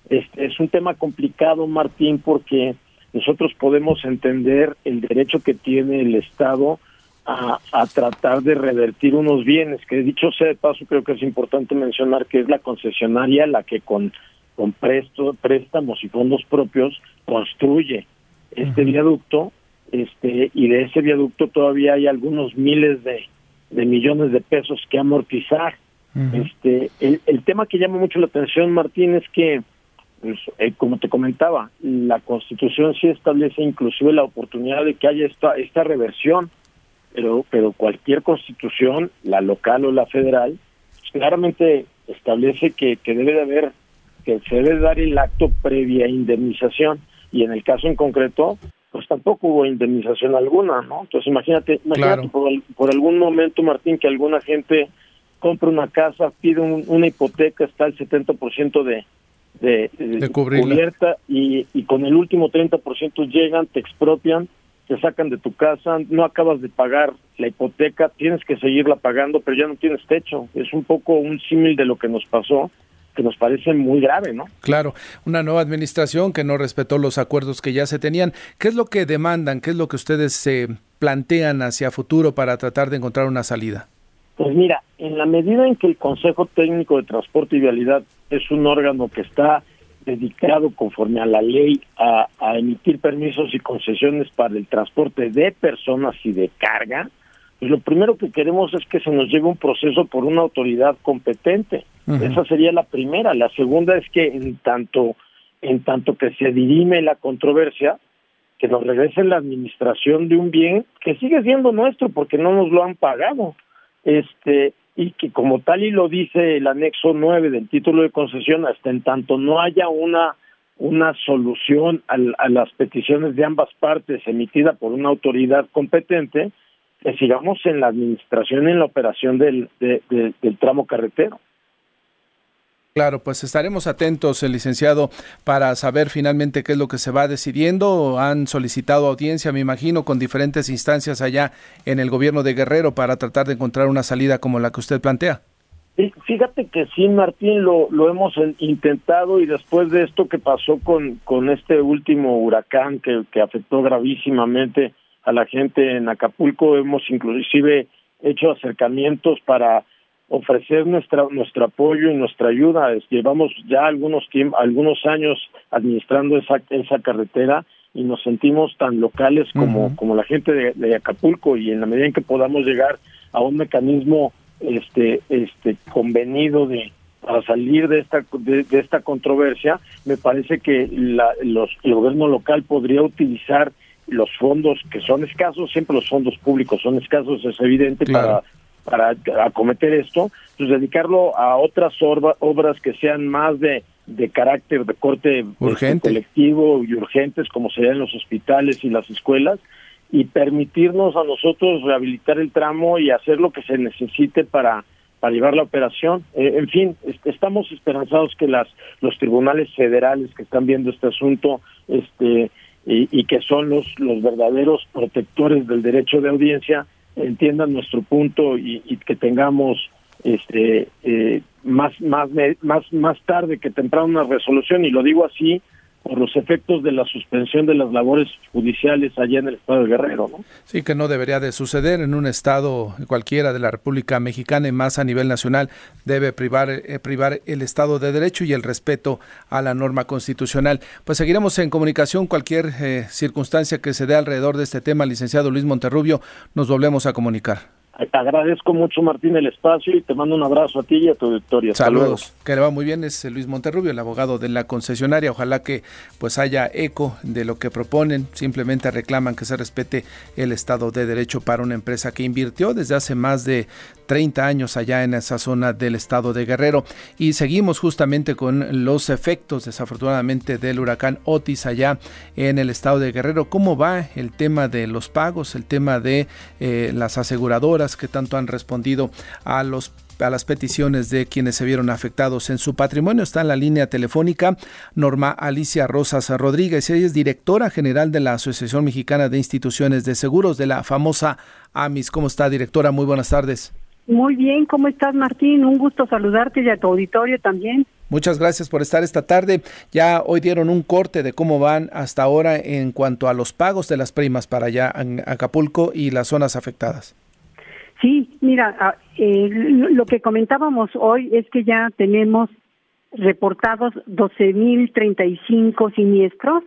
este es un tema complicado, Martín, porque nosotros podemos entender el derecho que tiene el Estado a, a, tratar de revertir unos bienes, que dicho sea de paso, creo que es importante mencionar que es la concesionaria la que con, con presto, préstamos y fondos propios construye este viaducto, este, y de ese viaducto todavía hay algunos miles de, de millones de pesos que amortizar. Este, el, el, tema que llama mucho la atención, Martín, es que, pues, eh, como te comentaba, la Constitución sí establece inclusive la oportunidad de que haya esta esta reversión, pero pero cualquier Constitución, la local o la federal, pues, claramente establece que, que debe de haber que se debe dar el acto previa indemnización y en el caso en concreto pues tampoco hubo indemnización alguna, ¿no? Entonces imagínate, imagínate por, por, algún momento, Martín, que alguna gente compra una casa, pide una hipoteca, está el 70% de, de, de, cubierta y, y con el último 30% llegan, te expropian, te sacan de tu casa, no acabas de pagar la hipoteca, tienes que seguirla pagando, pero ya no tienes techo. Es un poco un símil de lo que nos pasó que nos parece muy grave, ¿no? Claro, una nueva administración que no respetó los acuerdos que ya se tenían. ¿Qué es lo que demandan? ¿Qué es lo que ustedes se plantean hacia futuro para tratar de encontrar una salida? Pues mira, en la medida en que el Consejo Técnico de Transporte y Vialidad es un órgano que está dedicado conforme a la ley a, a emitir permisos y concesiones para el transporte de personas y de carga, pues lo primero que queremos es que se nos lleve un proceso por una autoridad competente. Esa sería la primera. La segunda es que en tanto, en tanto que se dirime la controversia, que nos regrese la administración de un bien que sigue siendo nuestro porque no nos lo han pagado. Este, y que como tal y lo dice el anexo 9 del título de concesión, hasta en tanto no haya una una solución a, a las peticiones de ambas partes emitida por una autoridad competente, que sigamos en la administración y en la operación del, del tramo carretero. Claro, pues estaremos atentos, el licenciado, para saber finalmente qué es lo que se va decidiendo. Han solicitado audiencia, me imagino, con diferentes instancias allá en el gobierno de Guerrero para tratar de encontrar una salida como la que usted plantea. Fíjate que sí, Martín, lo, lo hemos intentado y después de esto que pasó con, con este último huracán que, que afectó gravísimamente a la gente en Acapulco, hemos inclusive hecho acercamientos para ofrecer nuestra nuestro apoyo y nuestra ayuda. Llevamos ya algunos algunos años administrando esa esa carretera y nos sentimos tan locales como como la gente de, Acapulco. Y en la medida en que podamos llegar a un mecanismo este este convenido de para salir de esta de, esta controversia me parece que la, los, el gobierno local podría utilizar los fondos que son escasos siempre los fondos públicos son escasos es evidente para para acometer esto, pues dedicarlo a otras obras que sean más de, de carácter de corte este, Urgente. colectivo y urgentes, como serían los hospitales y las escuelas, y permitirnos a nosotros rehabilitar el tramo y hacer lo que se necesite para para llevar la operación. Eh, en fin, estamos esperanzados que las los tribunales federales que están viendo este asunto este y, que son los los verdaderos protectores del derecho de audiencia entiendan nuestro punto y, y que tengamos este eh, más más más más tarde que temprano una resolución y lo digo así por los efectos de la suspensión de las labores judiciales allá en el estado de Guerrero. ¿no? Sí, que no debería de suceder en un estado cualquiera de la República Mexicana y más a nivel nacional. Debe privar, eh, privar el Estado de Derecho y el respeto a la norma constitucional. Pues seguiremos en comunicación cualquier eh, circunstancia que se dé alrededor de este tema. Licenciado Luis Monterrubio, nos volvemos a comunicar. Te agradezco mucho, Martín, el espacio y te mando un abrazo a ti y a tu auditorio. Saludos. Que le va muy bien, es Luis Monterrubio, el abogado de la concesionaria. Ojalá que pues haya eco de lo que proponen. Simplemente reclaman que se respete el Estado de Derecho para una empresa que invirtió desde hace más de 30 años allá en esa zona del estado de Guerrero. Y seguimos justamente con los efectos, desafortunadamente, del huracán Otis allá en el estado de Guerrero. ¿Cómo va el tema de los pagos, el tema de eh, las aseguradoras? Que tanto han respondido a los a las peticiones de quienes se vieron afectados en su patrimonio. Está en la línea telefónica Norma Alicia Rosas Rodríguez. Ella es directora general de la Asociación Mexicana de Instituciones de Seguros, de la famosa AMIS. ¿Cómo está, directora? Muy buenas tardes. Muy bien, ¿cómo estás, Martín? Un gusto saludarte y a tu auditorio también. Muchas gracias por estar esta tarde. Ya hoy dieron un corte de cómo van hasta ahora en cuanto a los pagos de las primas para allá en Acapulco y las zonas afectadas. Sí, mira, ah, eh, lo que comentábamos hoy es que ya tenemos reportados 12.035 siniestros.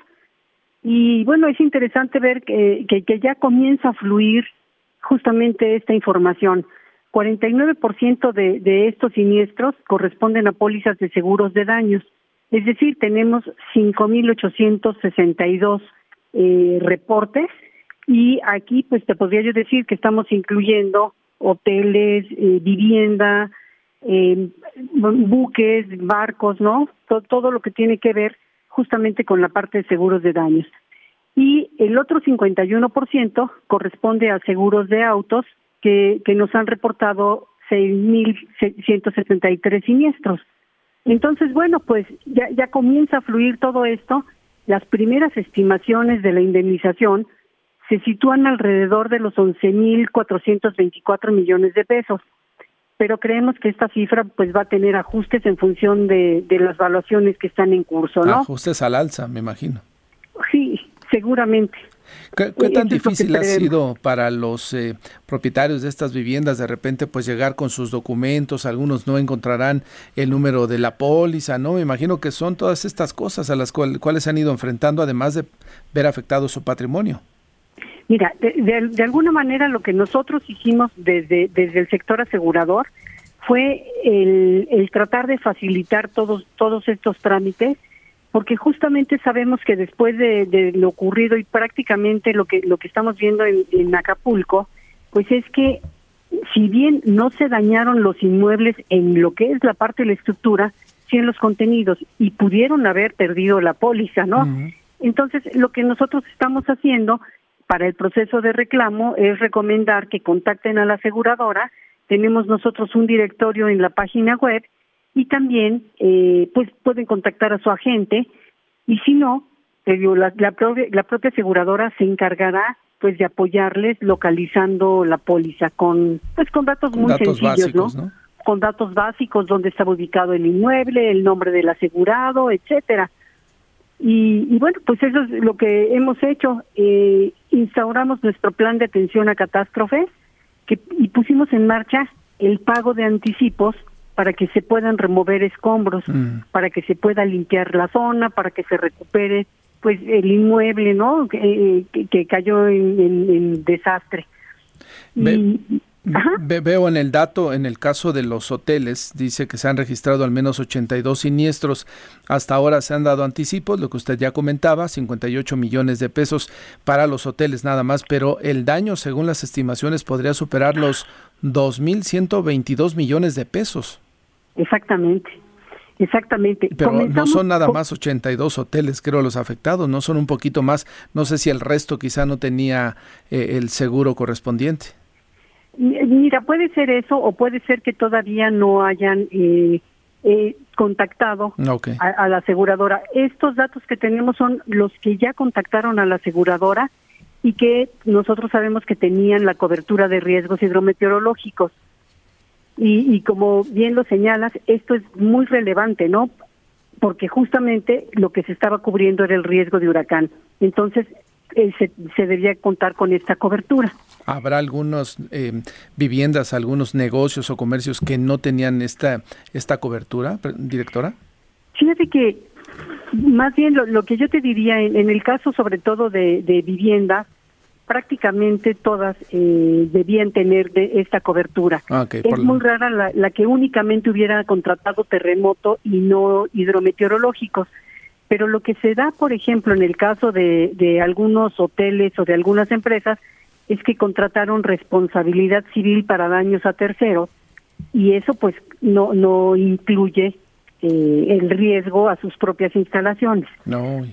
Y bueno, es interesante ver que, que, ya comienza a fluir justamente esta información. 49% de, de estos siniestros corresponden a pólizas de seguros de daños, es decir, tenemos 5.862 eh, reportes. Y aquí pues te podría yo decir que estamos incluyendo hoteles, eh, vivienda, eh, buques, barcos, ¿no? Todo, lo que tiene que ver justamente con la parte de seguros de daños. Y el otro 51% corresponde a seguros de autos que, que nos han reportado 6.173 siniestros. Entonces, bueno, pues ya, ya comienza a fluir todo esto. Las primeras estimaciones de la indemnización se sitúan alrededor de los 11.424 millones de pesos. Pero creemos que esta cifra pues va a tener ajustes en función de, las valuaciones que están en curso, ¿no? Ajustes al alza, me imagino. Sí, seguramente. ¿Qué, tan difícil ha sido para los eh, propietarios de estas viviendas de repente pues llegar con sus documentos? Algunos no encontrarán el número de la póliza, ¿no? Me imagino que son todas estas cosas a las cuales, se han ido enfrentando además de ver afectado su patrimonio. Mira, de, alguna manera lo que nosotros hicimos desde, desde el sector asegurador fue el, el tratar de facilitar todos, todos estos trámites, porque justamente sabemos que después de, lo ocurrido y prácticamente lo que, lo que estamos viendo en, en Acapulco, pues es que si bien no se dañaron los inmuebles en lo que es la parte de la estructura, sí en los contenidos y pudieron haber perdido la póliza, ¿no? Entonces, lo que nosotros estamos haciendo para el proceso de reclamo es recomendar que contacten a la aseguradora. Tenemos nosotros un directorio en la página web y también eh, pues pueden contactar a su agente y si no, la, la, propia, la propia aseguradora se encargará pues de apoyarles localizando la póliza con pues con datos muy sencillos, ¿no? Con datos básicos, donde estaba ubicado el inmueble, el nombre del asegurado, etcétera. Y, bueno, pues eso es lo que hemos hecho. Eh, instauramos nuestro plan de atención a catástrofes que, y pusimos en marcha el pago de anticipos para que se puedan remover escombros, mm. para que se pueda limpiar la zona, para que se recupere pues el inmueble, ¿no? Que, que, cayó en, desastre. Veo en el dato, en el caso de los hoteles, dice que se han registrado al menos 82 siniestros. Hasta ahora se han dado anticipos, lo que usted ya comentaba, 58 millones de pesos para los hoteles nada más, pero el daño, según las estimaciones, podría superar los 2.122 millones de pesos. Exactamente. Exactamente. Pero no son nada más 82 hoteles, creo, los afectados, no son un poquito más. No sé si el resto quizá no tenía eh, el seguro correspondiente. Mira, puede ser eso o puede ser que todavía no hayan eh, eh, contactado a, la aseguradora. Estos datos que tenemos son los que ya contactaron a la aseguradora y que nosotros sabemos que tenían la cobertura de riesgos hidrometeorológicos. Y, y como bien lo señalas, esto es muy relevante, ¿no? Porque justamente lo que se estaba cubriendo era el riesgo de huracán. Entonces, eh, se, se debía contar con esta cobertura. ¿Habrá algunas eh, viviendas, algunos negocios o comercios que no tenían esta, esta cobertura, directora? Fíjate que más bien lo, que yo te diría, en, el caso sobre todo de, de vivienda, prácticamente todas eh, debían tener de esta cobertura. Ah, es muy rara la, la, que únicamente hubiera contratado terremoto y no hidrometeorológicos. Pero lo que se da, por ejemplo, en el caso de, de algunos hoteles o de algunas empresas, es que contrataron responsabilidad civil para daños a terceros y eso pues no no incluye eh, el riesgo a sus propias instalaciones. No.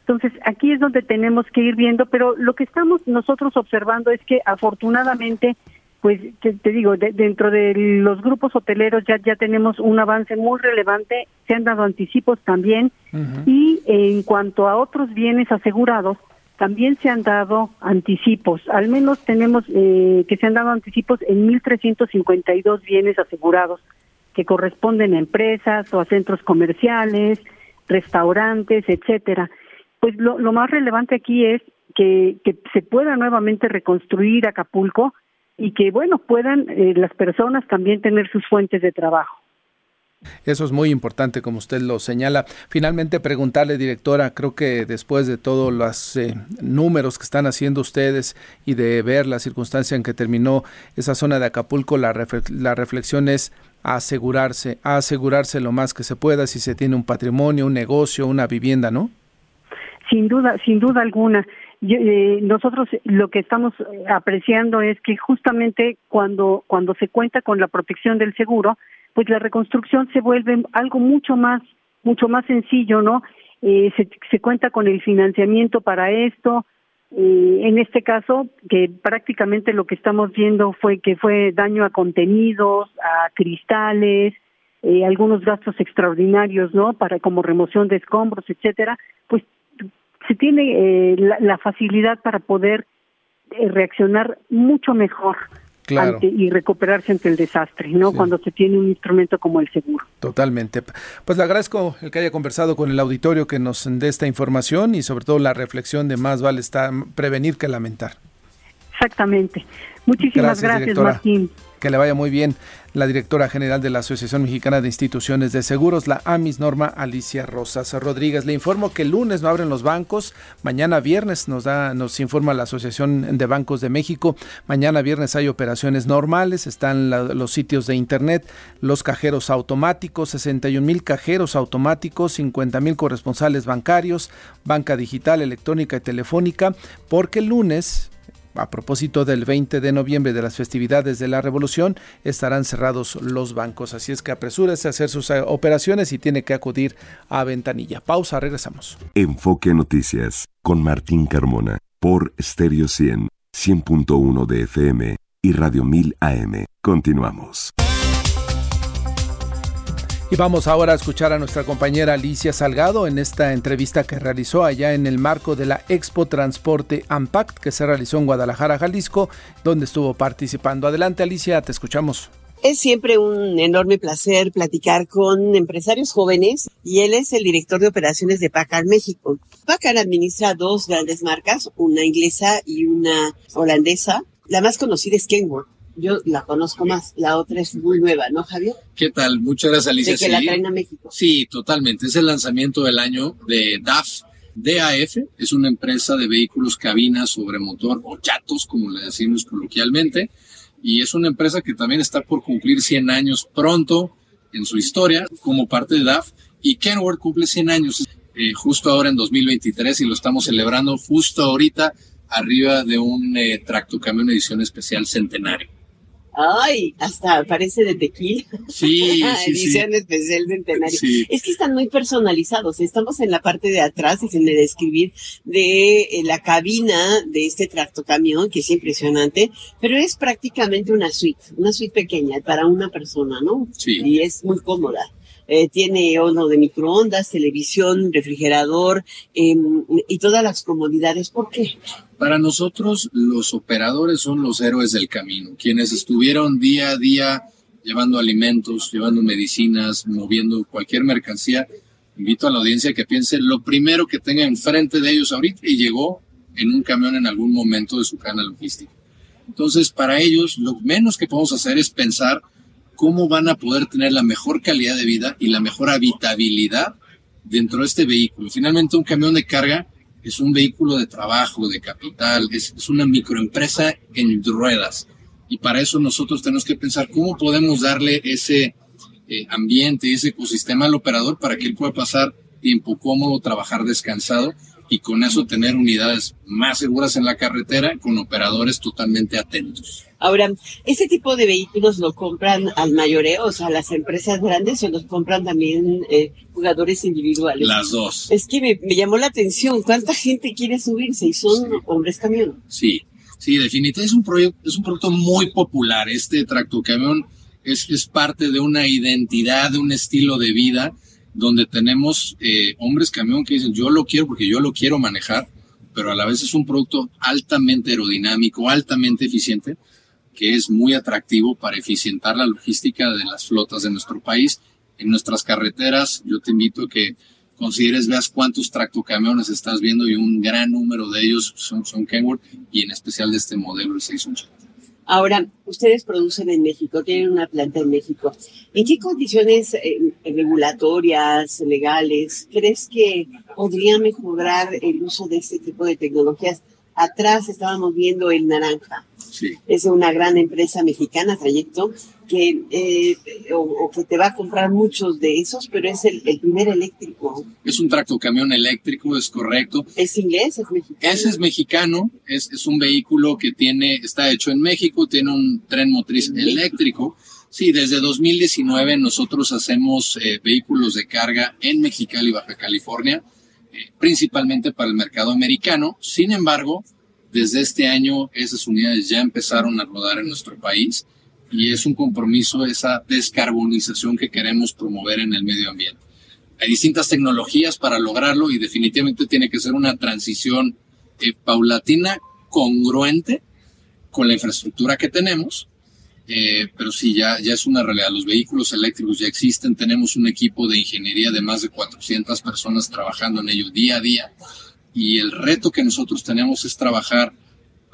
Entonces, aquí es donde tenemos que ir viendo, pero lo que estamos nosotros observando es que afortunadamente, pues te, digo, dentro de los grupos hoteleros ya, ya tenemos un avance muy relevante, se han dado anticipos también, y en cuanto a otros bienes asegurados, también se han dado anticipos, al menos tenemos eh, que se han dado anticipos en 1.352 bienes asegurados que corresponden a empresas o a centros comerciales, restaurantes, etcétera. Pues lo, más relevante aquí es que, que, se pueda nuevamente reconstruir Acapulco y que, bueno, puedan eh, las personas también tener sus fuentes de trabajo. Eso es muy importante, como usted lo señala. Finalmente, preguntarle, directora, creo que después de todos los eh, números que están haciendo ustedes y de ver la circunstancia en que terminó esa zona de Acapulco, la, la reflexión es asegurarse, asegurarse lo más que se pueda si se tiene un patrimonio, un negocio, una vivienda, ¿no? Sin duda, sin duda alguna. Eh, nosotros lo que estamos apreciando es que justamente cuando cuando se cuenta con la protección del seguro, pues la reconstrucción se vuelve algo mucho más, mucho más sencillo, ¿no? Eh, se, se, cuenta con el financiamiento para esto. Eh, en este caso, que prácticamente lo que estamos viendo fue que fue daño a contenidos, a cristales, eh, algunos gastos extraordinarios, ¿no? Para como remoción de escombros, etcétera. Pues se tiene eh, la, la, facilidad para poder reaccionar mucho mejor y recuperarse ante el desastre, ¿no? Cuando se tiene un instrumento como el seguro. Totalmente. Pues le agradezco el que haya conversado con el auditorio, que nos dé esta información y sobre todo la reflexión de más vale estar, prevenir que lamentar. Exactamente. Muchísimas gracias, Martín. Que le vaya muy bien la directora general de la Asociación Mexicana de Instituciones de Seguros, la AMIS Norma Alicia Rosas Rodríguez. Le informo que el lunes no abren los bancos, mañana viernes nos da nos informa la Asociación de Bancos de México, mañana viernes hay operaciones normales, están los sitios de internet, los cajeros automáticos, 61 mil cajeros automáticos, 50 mil corresponsales bancarios, banca digital, electrónica y telefónica, porque el lunes a propósito del 20 de noviembre de las festividades de la Revolución, estarán cerrados los bancos, así es que apresúrese a hacer sus eh, operaciones y tiene que acudir a ventanilla. Pausa, regresamos. Enfoque Noticias con Martín Carmona por Stereo 100, 100.1 de FM y Radio 1000 AM. Continuamos. Y vamos ahora a escuchar a nuestra compañera Alicia Salgado en esta entrevista que realizó allá en el marco de la Expo Transporte Ampact que se realizó en Guadalajara, Jalisco, donde estuvo participando. Adelante Alicia, te escuchamos. Es siempre un enorme placer platicar con empresarios jóvenes y él es el director de operaciones de Pacar México. Pacar administra dos grandes marcas, una inglesa y una holandesa. La más conocida es Kenworth yo la conozco más, la otra es muy nueva, ¿no, Javier? ¿Qué tal? Muchas gracias, Alicia. De que la traen a México. Sí, totalmente. Es el lanzamiento del año de DAF. DAF es una empresa de vehículos cabina sobre motor o chatos, como le decimos coloquialmente, y es una empresa que también está por cumplir 100 años pronto en su historia como parte de DAF, y Kenworth cumple 100 años eh, justo ahora en 2023 y lo estamos celebrando justo ahorita arriba de un eh, tractocamión edición especial centenario. Ay, hasta parece de tequila. Sí, [LAUGHS] sí, Edición especial centenario. Es que están muy personalizados. Estamos en la parte de atrás, déjenme describir, de eh, la cabina de este tractocamión, que es impresionante, pero es prácticamente una suite, una suite pequeña para una persona, ¿no? Sí. Y es muy cómoda. Eh, tiene horno de microondas, televisión, refrigerador em, y todas las comodidades. ¿Por qué? Para nosotros los operadores son los héroes del camino, quienes estuvieron día a día llevando alimentos, llevando medicinas, moviendo cualquier mercancía. Invito a la audiencia que piense lo primero que tenga enfrente de ellos ahorita y llegó en un camión en algún momento de su cadena logística. Entonces, para ellos, lo menos que podemos hacer es pensar cómo van a poder tener la mejor calidad de vida y la mejor habitabilidad dentro de este vehículo. Finalmente, un camión de carga es un vehículo de trabajo, de capital, es, una microempresa en ruedas. Y para eso nosotros tenemos que pensar cómo podemos darle ese eh, ambiente, ese ecosistema al operador para que él pueda pasar tiempo cómodo, trabajar descansado y con eso tener unidades más seguras en la carretera con operadores totalmente atentos. Ahora, ¿ese tipo de vehículos lo compran al mayoreo, o sea, las empresas grandes, o los compran también eh, jugadores individuales? Las dos. Es que me, llamó la atención, ¿cuánta gente quiere subirse? Y son hombres camión. Sí, sí, definitivamente es un, proyecto, es un producto muy popular. Este tractocamión es, es parte de una identidad, de un estilo de vida donde tenemos eh, hombres camión que dicen, yo lo quiero porque yo lo quiero manejar, pero a la vez es un producto altamente aerodinámico, altamente eficiente, que es muy atractivo para eficientar la logística de las flotas de nuestro país. En nuestras carreteras, yo te invito a que consideres, veas cuántos tractocamiones estás viendo y un gran número de ellos son, Kenworth y en especial de este modelo, el 680. Ahora, ustedes producen en México, tienen una planta en México. ¿En qué condiciones eh, regulatorias, legales, crees que podría mejorar el uso de este tipo de tecnologías? Atrás estábamos viendo el naranja. Es una gran empresa mexicana, Trayecto, que, eh, o, que te va a comprar muchos de esos, pero es el, primer eléctrico. Es un tractocamión eléctrico, es correcto. ¿Es inglés? ¿Es mexicano? Ese es mexicano, es, es un vehículo que tiene, está hecho en México, tiene un tren motriz eléctrico. Sí, desde 2019 nosotros hacemos eh, vehículos de carga en Mexicali, Baja California, principalmente para el mercado americano. Sin embargo, desde este año esas unidades ya empezaron a rodar en nuestro país y es un compromiso esa descarbonización que queremos promover en el medio ambiente. Hay distintas tecnologías para lograrlo y definitivamente tiene que ser una transición eh, paulatina, congruente con la infraestructura que tenemos, eh, pero sí, ya, ya es una realidad. Los vehículos eléctricos ya existen, tenemos un equipo de ingeniería de más de 400 personas trabajando en ello día a día y el reto que nosotros tenemos es trabajar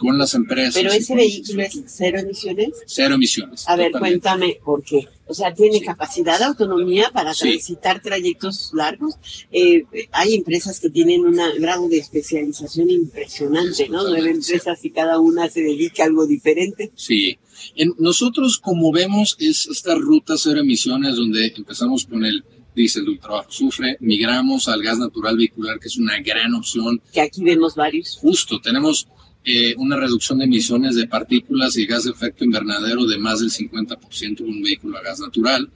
con las empresas. Pero ese vehículo es cero emisiones. Cero emisiones. A ver, cuéntame por qué. O sea, tiene capacidad de autonomía para transitar trayectos largos. Eh, hay empresas que tienen un grado de especialización impresionante, ¿no? Nueve empresas y cada una se dedica a algo diferente. Sí. En, nosotros, como vemos, es esta ruta cero emisiones donde empezamos con el diésel de trabajo sufre, migramos al gas natural vehicular, que es una gran opción. Que aquí vemos varios. Justo, tenemos eh, una reducción de emisiones de partículas y gas de efecto invernadero de más del 50% en un vehículo a gas natural,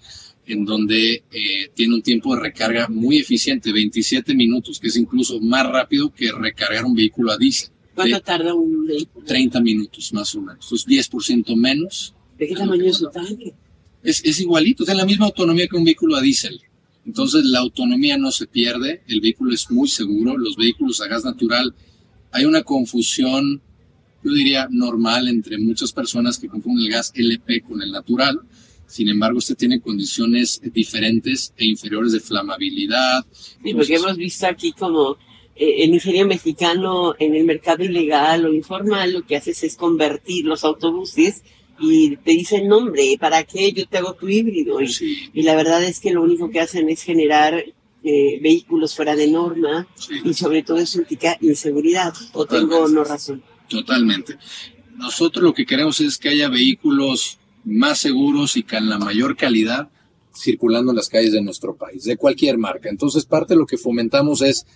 en donde eh, tiene un tiempo de recarga muy eficiente, 27 minutos, que es incluso más rápido que recargar un vehículo a diésel. ¿Cuánto tarda un vehículo? 30 minutos más o menos, es 10% menos. ¿De qué tamaño es su tanque? Es, es igualito, tiene la misma autonomía que un vehículo a diésel. Entonces la autonomía no se pierde, el vehículo es muy seguro, los vehículos a gas natural, hay una confusión, yo diría normal entre muchas personas que confunden el gas LP con el natural. Sin embargo, este tiene condiciones diferentes e inferiores de flamabilidad. Sí, porque hemos visto aquí como eh, el ingeniero mexicano en el mercado ilegal o informal lo que hace es convertir los autobuses y te dicen, nombre, ¿para qué yo te hago tu híbrido? Y, la verdad es que lo único que hacen es generar eh, vehículos fuera de norma y sobre todo eso implica inseguridad. ¿O tengo no razón? Totalmente. Nosotros lo que queremos es que haya vehículos más seguros y con la mayor calidad circulando en las calles de nuestro país, de cualquier marca. Entonces, parte de lo que fomentamos es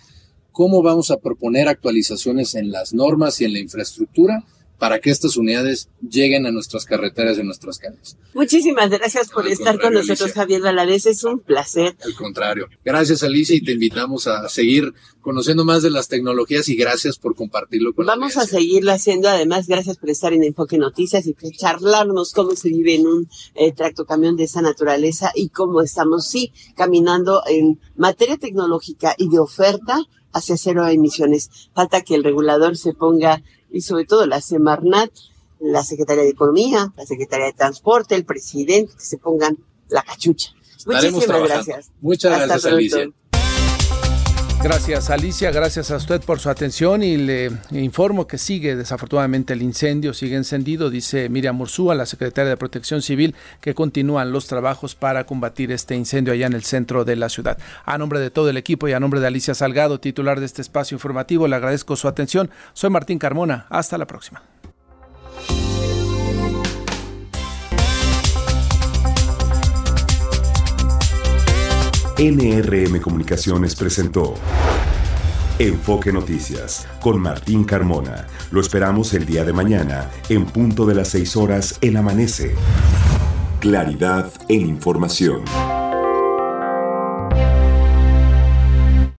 cómo vamos a proponer actualizaciones en las normas y en la infraestructura para que estas unidades lleguen a nuestras carreteras y a nuestras calles. Muchísimas gracias por estar con nosotros, Javier Valadez. Es un placer. Al contrario. Gracias, Alicia, y te invitamos a seguir conociendo más de las tecnologías y gracias por compartirlo con Vamos a seguirlo haciendo. Además, gracias por estar en Enfoque Noticias y por charlarnos cómo se vive en un eh, tractocamión de esa naturaleza y cómo estamos, sí, caminando en materia tecnológica y de oferta hacia cero emisiones. Falta que el regulador se ponga y sobre todo la Semarnat, la Secretaría de Economía, la Secretaría de Transporte, el presidente, que se pongan la cachucha. Muchísimas gracias. Muchas gracias, Alicia. Gracias Alicia, gracias a usted por su atención y le informo que sigue desafortunadamente el incendio, sigue encendido, dice Miriam Mursúa, la secretaria de Protección Civil, que continúan los trabajos para combatir este incendio allá en el centro de la ciudad. A nombre de todo el equipo y a nombre de Alicia Salgado, titular de este espacio informativo, le agradezco su atención. Soy Martín Carmona, hasta la próxima. NRM Comunicaciones presentó Enfoque Noticias con Martín Carmona. Lo esperamos el día de mañana en punto de las 6 horas en Amanece. Claridad en información.